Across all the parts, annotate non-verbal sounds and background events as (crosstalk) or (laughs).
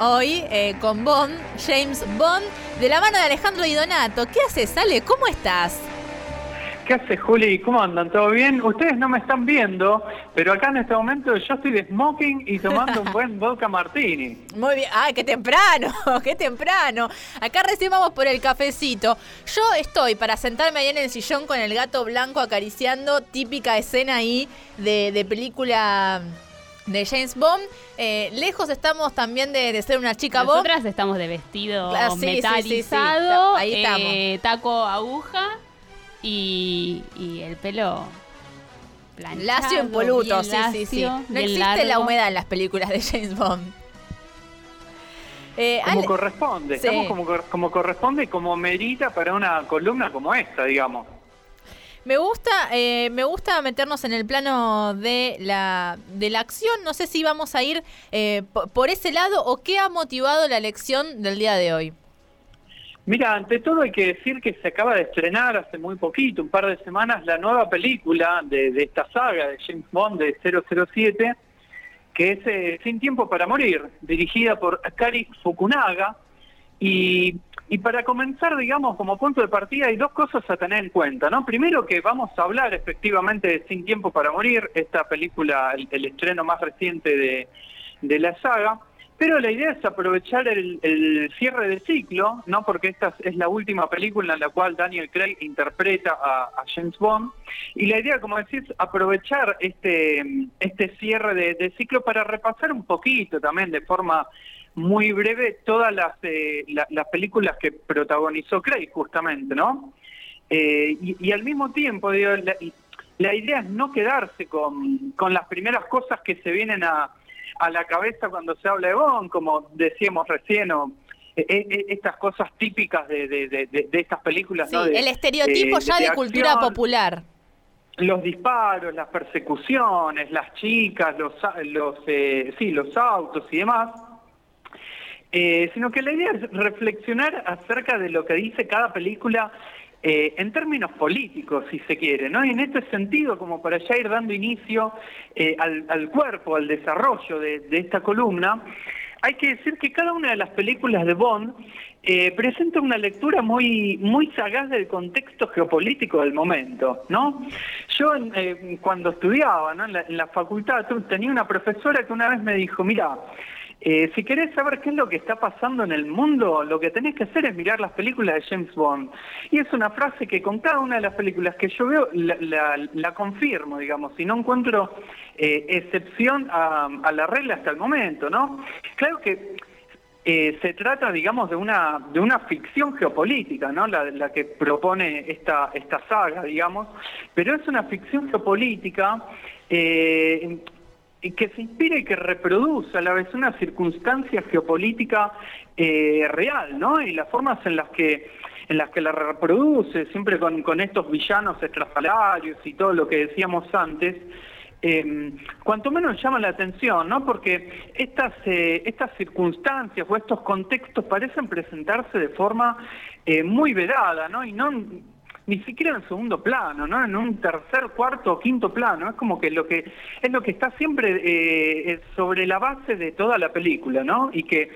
hoy eh, con Bond, James Bond, de la mano de Alejandro Di Donato. ¿Qué haces, Ale? ¿Cómo estás? ¿Qué hace Juli? ¿Cómo andan? ¿Todo bien? Ustedes no me están viendo, pero acá en este momento yo estoy de smoking y tomando un buen vodka martini. Muy bien. ¡Ay, qué temprano! (laughs) ¡Qué temprano! Acá recién vamos por el cafecito. Yo estoy para sentarme ahí en el sillón con el gato blanco acariciando, típica escena ahí de, de película de James Bond. Eh, lejos estamos también de, ser una chica Bond. Nosotras estamos de vestido metalizado, ahí estamos. Eh, taco aguja y, el pelo planchado. Lacio impoluto, sí, sí, sí. No existe la humedad en las películas de James Bond. Eh, como corresponde, estamos como, como corresponde y como merita para una columna como esta, digamos. Me gusta, eh, me gusta meternos en el plano de la, de la acción. No sé si vamos a ir eh, por ese lado o qué ha motivado la elección del día de hoy. Mira, ante todo hay que decir que se acaba de estrenar hace muy poquito, un par de semanas, la nueva película de, esta saga de James Bond de 007, que es eh, Sin Tiempo para Morir, dirigida por Akari Fukunaga. Y y para comenzar, digamos, como punto de partida hay dos cosas a tener en cuenta, ¿no? Primero que vamos a hablar efectivamente de Sin Tiempo para Morir, esta película, el, estreno más reciente de, de, la saga, pero la idea es aprovechar el, cierre de ciclo, ¿no? Porque esta es la última película en la cual Daniel Craig interpreta a, James Bond, y la idea, como decís, aprovechar este, este cierre de ciclo para repasar un poquito también de forma muy breve todas las, eh, las películas que protagonizó Craig, justamente, ¿no? Eh, y, al mismo tiempo, digo, la, idea es no quedarse con, con las primeras cosas que se vienen a, a, la cabeza cuando se habla de Bond, como decíamos recién, o e, estas cosas típicas de, de, de, estas películas. ¿no? el estereotipo ya de, cultura popular los disparos, las persecuciones, las chicas, los, los, eh, sí, los autos y demás. Eh, sino que la idea es reflexionar acerca de lo que dice cada película eh, en términos políticos, si se quiere, ¿no? Y en este sentido, como para ya ir dando inicio eh, al, cuerpo, al desarrollo de, esta columna, hay que decir que cada una de las películas de Bond presenta una lectura muy, muy sagaz del contexto geopolítico del momento, ¿no? Yo cuando estudiaba en, la, en la facultad tenía una profesora que una vez me dijo, mira, eh, si querés saber qué es lo que está pasando en el mundo, lo que tenés que hacer es mirar las películas de James Bond. Y es una frase que con cada una de las películas que yo veo la, confirmo, digamos, y no encuentro eh, excepción a, la regla hasta el momento, ¿no? Claro que eh, se trata, digamos, de una, de una ficción geopolítica, ¿no? La, que propone esta, esta saga, digamos, pero es una ficción geopolítica que se inspira y que reproduce a la vez una circunstancia geopolítica eh, real, ¿no? Y las formas en las que en las que la reproduce, siempre con, con estos villanos extrafalarios y todo lo que decíamos antes, eh, cuanto menos llama la atención, ¿no? Porque estas, eh, estas circunstancias o estos contextos parecen presentarse de forma eh, muy vedada, ¿no? Y no ni siquiera en segundo plano, ¿no? En un tercer, cuarto o quinto plano. Es como que lo que es lo que está siempre eh, sobre la base de toda la película, ¿no? Y que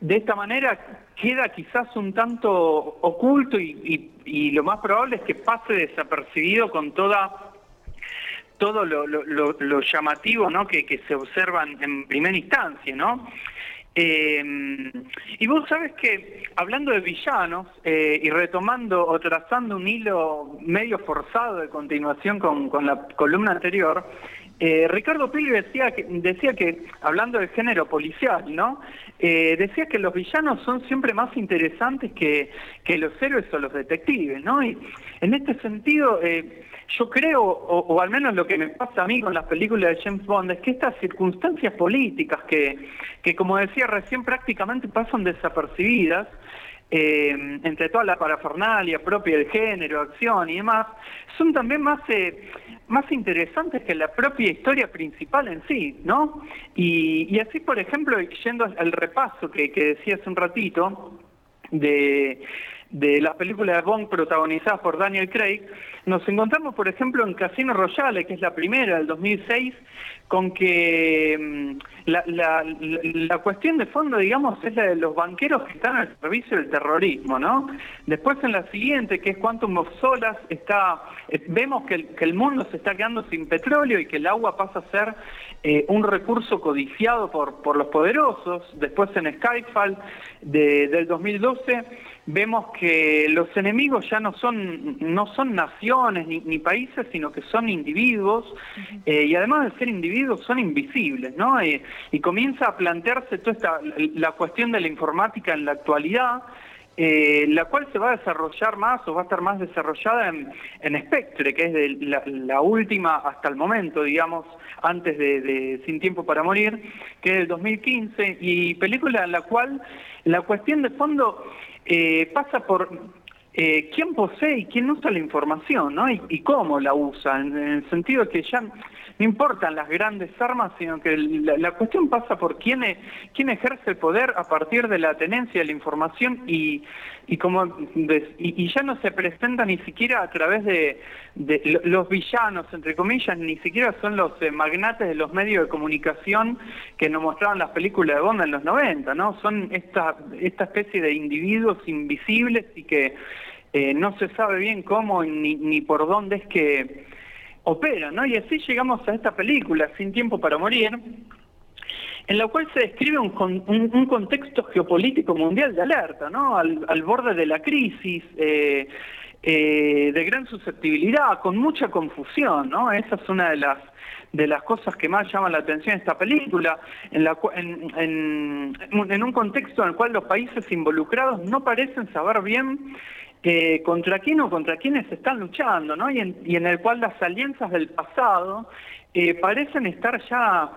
de esta manera queda quizás un tanto oculto y, lo más probable es que pase desapercibido con toda todo lo, llamativo ¿no? que, que se observan en primera instancia, ¿no? Eh, y vos sabes que, hablando de villanos, eh, y retomando o trazando un hilo medio forzado de continuación con, la columna anterior, eh, Ricardo Pili decía que, decía que, hablando del género policial, ¿no? decía que los villanos son siempre más interesantes que, que los héroes o los detectives, ¿no? Y en este sentido, yo creo, o, al menos lo que me pasa a mí con las películas de James Bond, es que estas circunstancias políticas que, que como decía recién, prácticamente pasan desapercibidas, eh, entre toda la parafernalia propia del género, acción y demás, son también más, eh, más interesantes que la propia historia principal en sí, ¿no? Y, así, por ejemplo, yendo al repaso que, que decía hace un ratito, de, de las películas de Bond protagonizadas por Daniel Craig, nos encontramos, por ejemplo, en Casino Royale, que es la primera del 2006, con que mm, la, cuestión de fondo, digamos, es la de los banqueros que están al servicio del terrorismo, ¿no? Después en la siguiente, que es Quantum of Solas, está, eh, vemos que el, mundo se está quedando sin petróleo y que el agua pasa a ser eh, un recurso codiciado por, por los poderosos. Después en Skyfall del 2012 vemos que los enemigos ya no son, no son naciones ni, países, sino que son individuos, eh, y además de ser individuos son invisibles, ¿no? y comienza a plantearse toda esta, la cuestión de la informática en la actualidad, eh, la cual se va a desarrollar más o va a estar más desarrollada en, Spectre, que es la, última hasta el momento, digamos, antes de, Sin Tiempo para Morir, que es del 2015, y película en la cual la cuestión de fondo eh, pasa por eh, quién posee y quién usa la información, ¿no? Y, cómo la usa, en, el sentido de que ya no importan las grandes armas, sino que la, cuestión pasa por quién, e, quién, ejerce el poder a partir de la tenencia de la información y, y como y, ya no se presenta ni siquiera a través de, los villanos, entre comillas, ni siquiera son los eh, magnates de los medios de comunicación que nos mostraban las películas de Bond en los 90, ¿no? Son esta, esta especie de individuos invisibles y que eh, no se sabe bien cómo ni, ni por dónde es que operan, ¿no? Y así llegamos a esta película, Sin Tiempo para Morir, en la cual se describe un, un, contexto geopolítico mundial de alerta, ¿no? Al, borde de la crisis, eh, eh, de gran susceptibilidad, con mucha confusión, ¿no? Esa es una de las de las cosas que más llaman la atención en esta película, en, la, en, en un contexto en el cual los países involucrados no parecen saber bien contra quién o contra quiénes están luchando, ¿no? Y en, el cual las alianzas del pasado eh, parecen estar ya,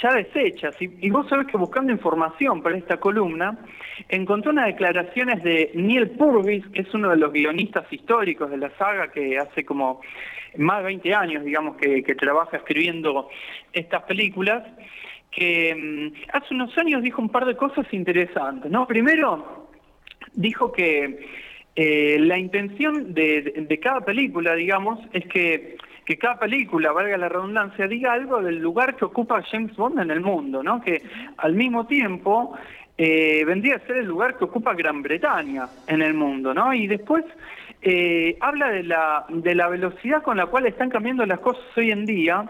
ya deshechas. Y, vos sabés que buscando información para esta columna, encontré unas declaraciones de Neil Purvis, que es uno de los guionistas históricos de la saga, que hace como más de 20 años, digamos, que, trabaja escribiendo estas películas, que mm, hace unos años dijo un par de cosas interesantes, ¿no? Primero, dijo que eh, la intención de, cada película, digamos, es que, cada película, valga la redundancia, diga algo del lugar que ocupa James Bond en el mundo, ¿no? Que al mismo tiempo eh, vendría a ser el lugar que ocupa Gran Bretaña en el mundo, ¿no? Y después eh, habla de la, de la velocidad con la cual están cambiando las cosas hoy en día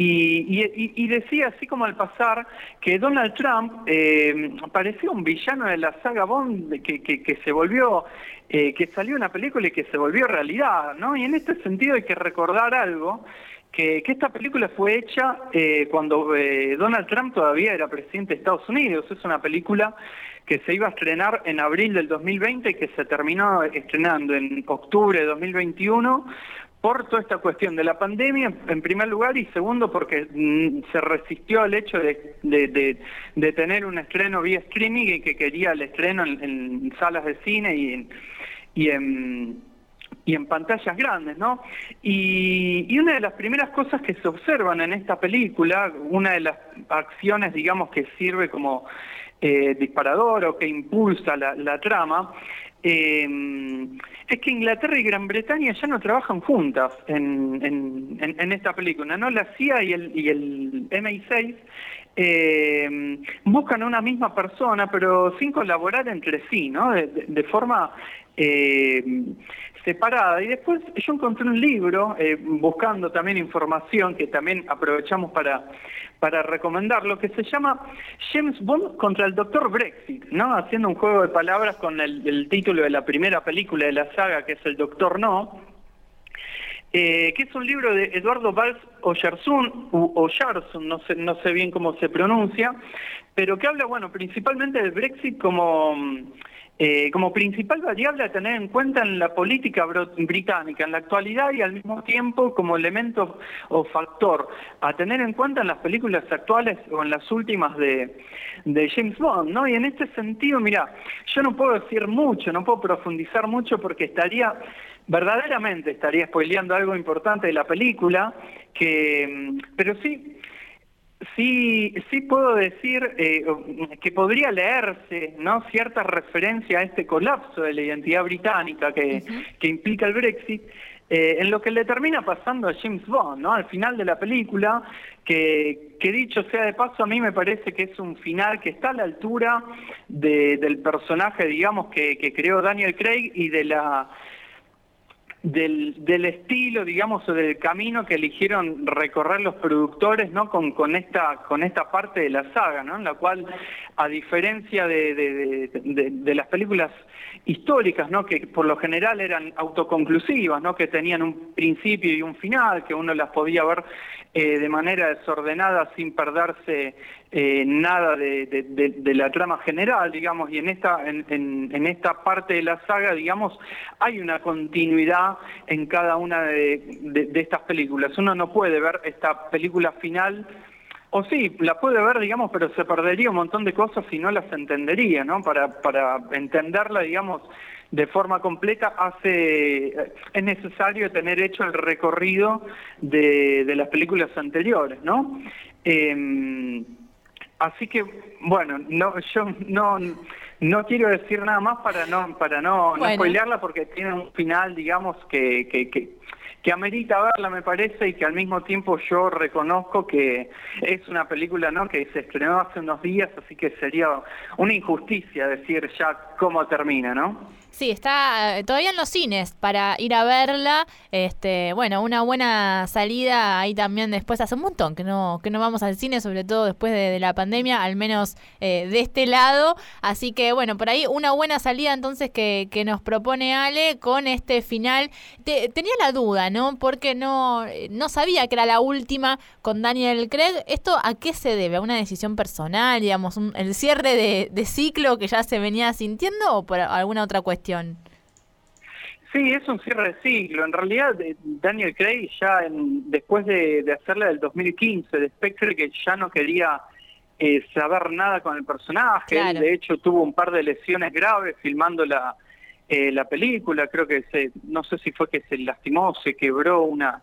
y, decía, así como al pasar, que Donald Trump eh, parecía un villano de la saga Bond que, que, se volvió, eh, que salió una película y que se volvió realidad, ¿no? Y en este sentido hay que recordar algo, que, esta película fue hecha eh, cuando Donald Trump todavía era presidente de Estados Unidos. Es una película que se iba a estrenar en abril del 2020 y que se terminó estrenando en octubre de 2021 por toda esta cuestión de la pandemia, en primer lugar, y segundo, porque mm, se resistió al hecho de, tener un estreno vía streaming y que quería el estreno en, salas de cine y en, y en, y en pantallas grandes, ¿no? Y, una de las primeras cosas que se observan en esta película, una de las acciones, digamos, que sirve como eh, disparador o que impulsa la trama, eh, es que Inglaterra y Gran Bretaña ya no trabajan juntas en, esta película, ¿no? La CIA y el, y el MI6 eh, buscan a una misma persona, pero sin colaborar entre sí, ¿no? De, forma eh, separada. Y después yo encontré un libro, eh, buscando también información, que también aprovechamos para, para recomendarlo, que se llama James Bond contra el Doctor Brexit, ¿no? Haciendo un juego de palabras con el, título de la primera película de la saga, que es El Doctor No, eh, que es un libro de Eduardo Valls Oyarsun, o no sé, no sé bien cómo se pronuncia, pero que habla, bueno, principalmente del Brexit como eh, como principal variable a tener en cuenta en la política británica en la actualidad y al mismo tiempo como elemento o factor a tener en cuenta en las películas actuales o en las últimas de, James Bond, ¿no? Y en este sentido, mira, yo no puedo decir mucho, no puedo profundizar mucho porque estaría verdaderamente estaría spoileando algo importante de la película, que, pero sí Sí, sí puedo decir eh, que podría leerse ¿no? cierta referencia a este colapso de la identidad británica que, implica el Brexit, eh, en lo que le termina pasando a James Bond, ¿no? Al final de la película, que, que, dicho sea de paso, a mí me parece que es un final que está a la altura del personaje, digamos, que, que creó Daniel Craig y de la del, del, estilo, digamos, o del camino que eligieron recorrer los productores, ¿no? Con, con, esta, con esta parte de la saga, ¿no? En la cual, a diferencia de, de, las películas históricas, ¿no? Que por lo general eran autoconclusivas, ¿no? Que tenían un principio y un final, que uno las podía ver eh, de manera desordenada sin perderse eh, nada de, la trama general, digamos, y en esta, en, esta parte de la saga, digamos, hay una continuidad en cada una de, estas películas. Uno no puede ver esta película final o sí, la puede ver, digamos, pero se perdería un montón de cosas si no las entendería, ¿no? Para, para entenderla, digamos, de forma completa, hace es necesario tener hecho el recorrido de, de las películas anteriores, ¿no? Eh, Así que, bueno, no, yo no, no quiero decir nada más para no, para no, spoilearla porque tiene un final, digamos, que, que, que, que, amerita verla, me parece, y que al mismo tiempo yo reconozco que es una película, ¿no? Que se estrenó hace unos días, así que sería una injusticia decir ya cómo termina, ¿no? Sí, está eh, todavía en los cines para ir a verla. Este, bueno, una buena salida ahí también después. Hace un montón que no, que no vamos al cine, sobre todo después de, la pandemia, al menos eh, de este lado. Así que bueno, por ahí una buena salida entonces que, que nos propone Ale con este final. tenía la duda, ¿no? Porque no, no sabía que era la última con Daniel Craig. ¿Esto a qué se debe? ¿A una decisión personal, digamos, el cierre de, de ciclo que ya se venía sintiendo o por alguna otra cuestión? Sí, es un cierre de siglo. En realidad, Daniel Craig ya después de, de hacerla del 2015, de Spectre, que ya no quería eh, saber nada con el personaje. de hecho, tuvo un par de lesiones graves filmando la, eh, la película. Creo que se, no sé si fue que se lastimó, se quebró una,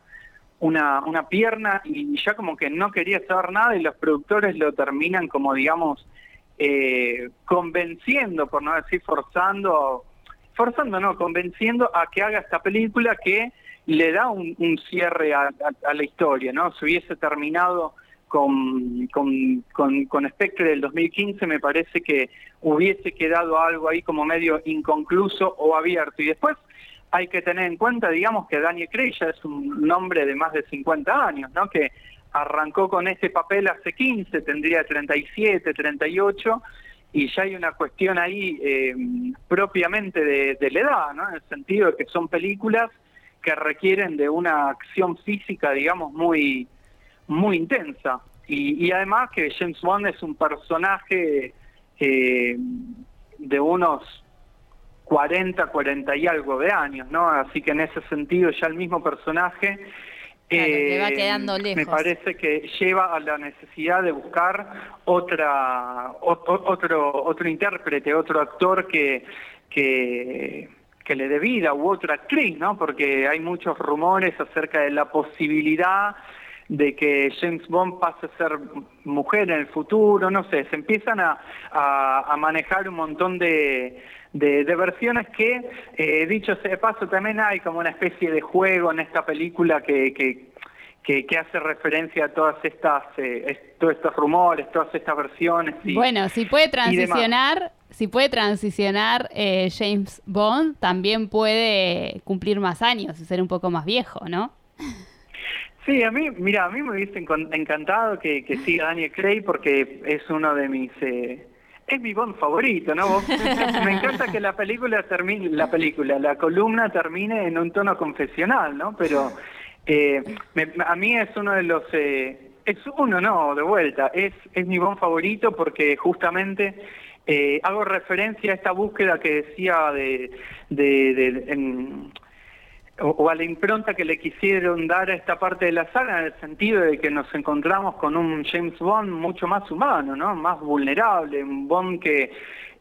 una, una pierna y ya como que no quería saber nada y los productores lo terminan como, digamos, eh, convenciendo, por no decir forzando forzando, no, convenciendo a que haga esta película que le da un, cierre a, la historia, ¿no? Si hubiese terminado con, con, con, Spectre del 2015, me parece que hubiese quedado algo ahí como medio inconcluso o abierto. Y después hay que tener en cuenta, digamos, que Daniel Craig es un hombre de más de 50 años, ¿no? Que arrancó con este papel hace 15, tendría 37, 38, y ya hay una cuestión ahí eh, propiamente de, la edad, ¿no? En el sentido de que son películas que requieren de una acción física, digamos, muy, muy intensa. Y, además que James Bond es un personaje eh, de unos 40, 40 y algo de años, ¿no? Así que en ese sentido ya el mismo personaje eh, quedando lejos. Me parece que lleva a la necesidad de buscar otra otro otro intérprete, otro actor que que que le dé vida u otra actriz, ¿no? Porque hay muchos rumores acerca de la posibilidad de que James Bond pase a ser mujer en el futuro, no sé, se empiezan a, a manejar un montón de, de, versiones que, eh, dicho sea de paso, también hay como una especie de juego en esta película que, que, que, hace referencia a todas estas, eh, todos estos rumores, todas estas versiones. bueno, si puede transicionar, si puede transicionar eh, James Bond, también puede cumplir más años y ser un poco más viejo, ¿no? (laughs) Sí, a mí, mira, a mí me hubiese encantado que, que siga Daniel Craig porque es uno de mis eh, es mi Bond favorito, ¿no? (laughs) Me encanta que la película termine, la película, la columna termine en un tono confesional, ¿no? Pero eh, a mí es uno de los, eh, es uno, no, de vuelta, es, es mi Bond favorito porque justamente eh, hago referencia a esta búsqueda que decía de, de, o, a la impronta que le quisieron dar a esta parte de la saga en el sentido de que nos encontramos con un James Bond mucho más humano, ¿no? Más vulnerable, un Bond que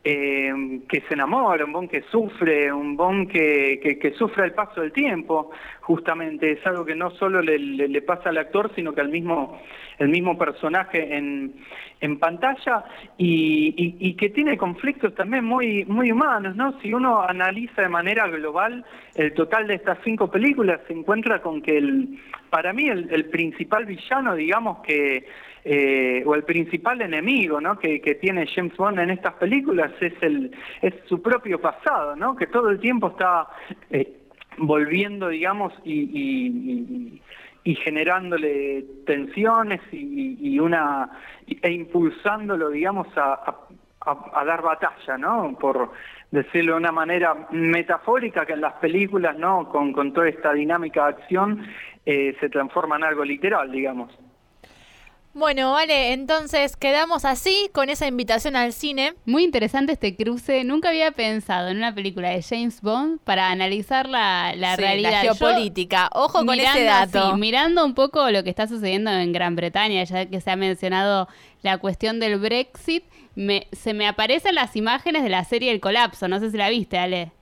eh, que se enamora, un Bond que sufre, un Bond que, que, sufre el paso del tiempo, justamente es algo que no solo le, le, pasa al actor, sino que al mismo el mismo personaje en, en pantalla y, y, que tiene conflictos también muy, muy humanos, ¿no? Si uno analiza de manera global el total de estas cinco películas, se encuentra con que el, para mí el, el principal villano, digamos que eh, o el principal enemigo ¿no? que, tiene James Bond en estas películas es el es su propio pasado, ¿no? que todo el tiempo está eh, volviendo, digamos, y, y, generándole tensiones y, una e impulsándolo, digamos, a, a, dar batalla, ¿no? Por decirlo de una manera metafórica, que en las películas, ¿no? Con, con toda esta dinámica de acción eh, se transforma en algo literal, digamos. Bueno, vale, entonces quedamos así con esa invitación al cine. Muy interesante este cruce. Nunca había pensado en una película de James Bond para analizar la, la realidad. La geopolítica. Ojo con ese dato. mirando un poco lo que está sucediendo en Gran Bretaña, ya que se ha mencionado la cuestión del Brexit, me, se me aparecen las imágenes de la serie El Colapso. No sé si la viste, Ale.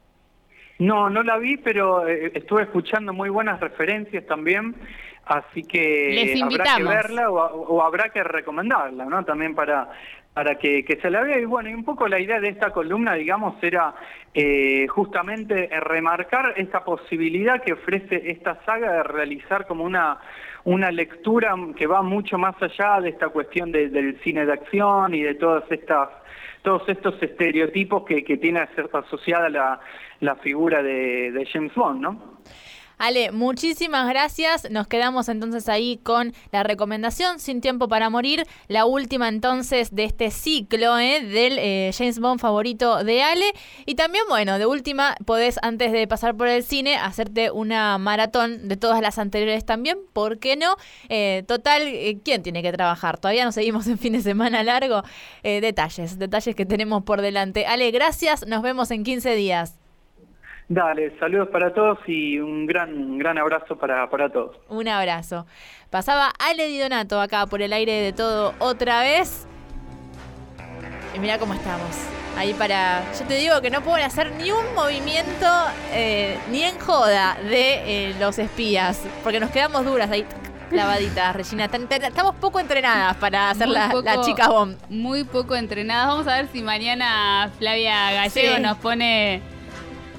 No, no la vi, pero eh, estuve escuchando muy buenas referencias también. Así que habrá que verla o, habrá que recomendarla, ¿no? También para, para que, se la vea. Y bueno, y un poco la idea de esta columna, digamos, era eh, justamente remarcar esta posibilidad que ofrece esta saga de realizar como una, una lectura que va mucho más allá de esta cuestión del cine de acción y de todas estas todos estos estereotipos que, que tiene asociada la, la figura de, de James Bond, ¿no? Ale, muchísimas gracias. Nos quedamos entonces ahí con la recomendación Sin tiempo para morir, la última entonces de este ciclo ¿eh? del eh, James Bond favorito de Ale. Y también, bueno, de última, podés antes de pasar por el cine hacerte una maratón de todas las anteriores también, ¿por qué no? Eh, total, ¿quién tiene que trabajar? Todavía no seguimos en fin de semana largo. detalles, detalles que tenemos por delante. Ale, gracias, nos vemos en 15 días. Dale, saludos para todos y un gran, gran abrazo para, para todos. Un abrazo. Pasaba Ale Di Donato acá por el aire de todo otra vez. Y mira cómo estamos. Ahí para. Yo te digo que no pueden hacer ni un movimiento, eh, ni en joda, de eh, los espías. Porque nos quedamos duras ahí clavaditas, Regina. Estamos poco entrenadas para hacer la, chica bomb. Muy poco entrenadas. Vamos a ver si mañana Flavia Gallego nos pone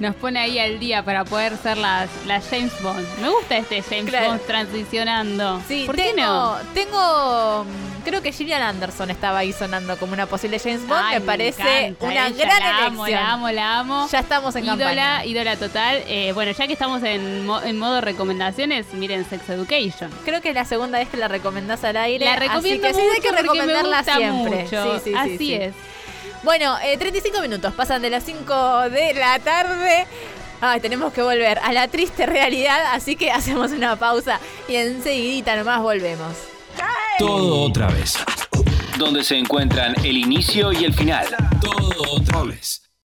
nos pone ahí al día para poder ser las, las James Bond. Me gusta este James Bond transicionando. Sí, ¿Por qué no? Tengo. Creo que Gillian Anderson estaba ahí sonando como una posible James Bond. me parece una gran la amo, La amo, la amo. Ya estamos en ídola, campaña. Ídola total. Eh, bueno, ya que estamos en, en, modo recomendaciones, miren Sex Education. Creo que es la segunda vez que la recomendás al aire. La recomiendo así que sí hay que recomendarla siempre. Mucho. Sí, sí, así es. Bueno, 35 eh, minutos pasan de las 5 de la tarde. Ay, tenemos que volver a la triste realidad, así que (laughs) hacemos una pausa y enseguidita nomás volvemos. Todo otra vez. Donde se encuentran el inicio y el final. Todo otra vez.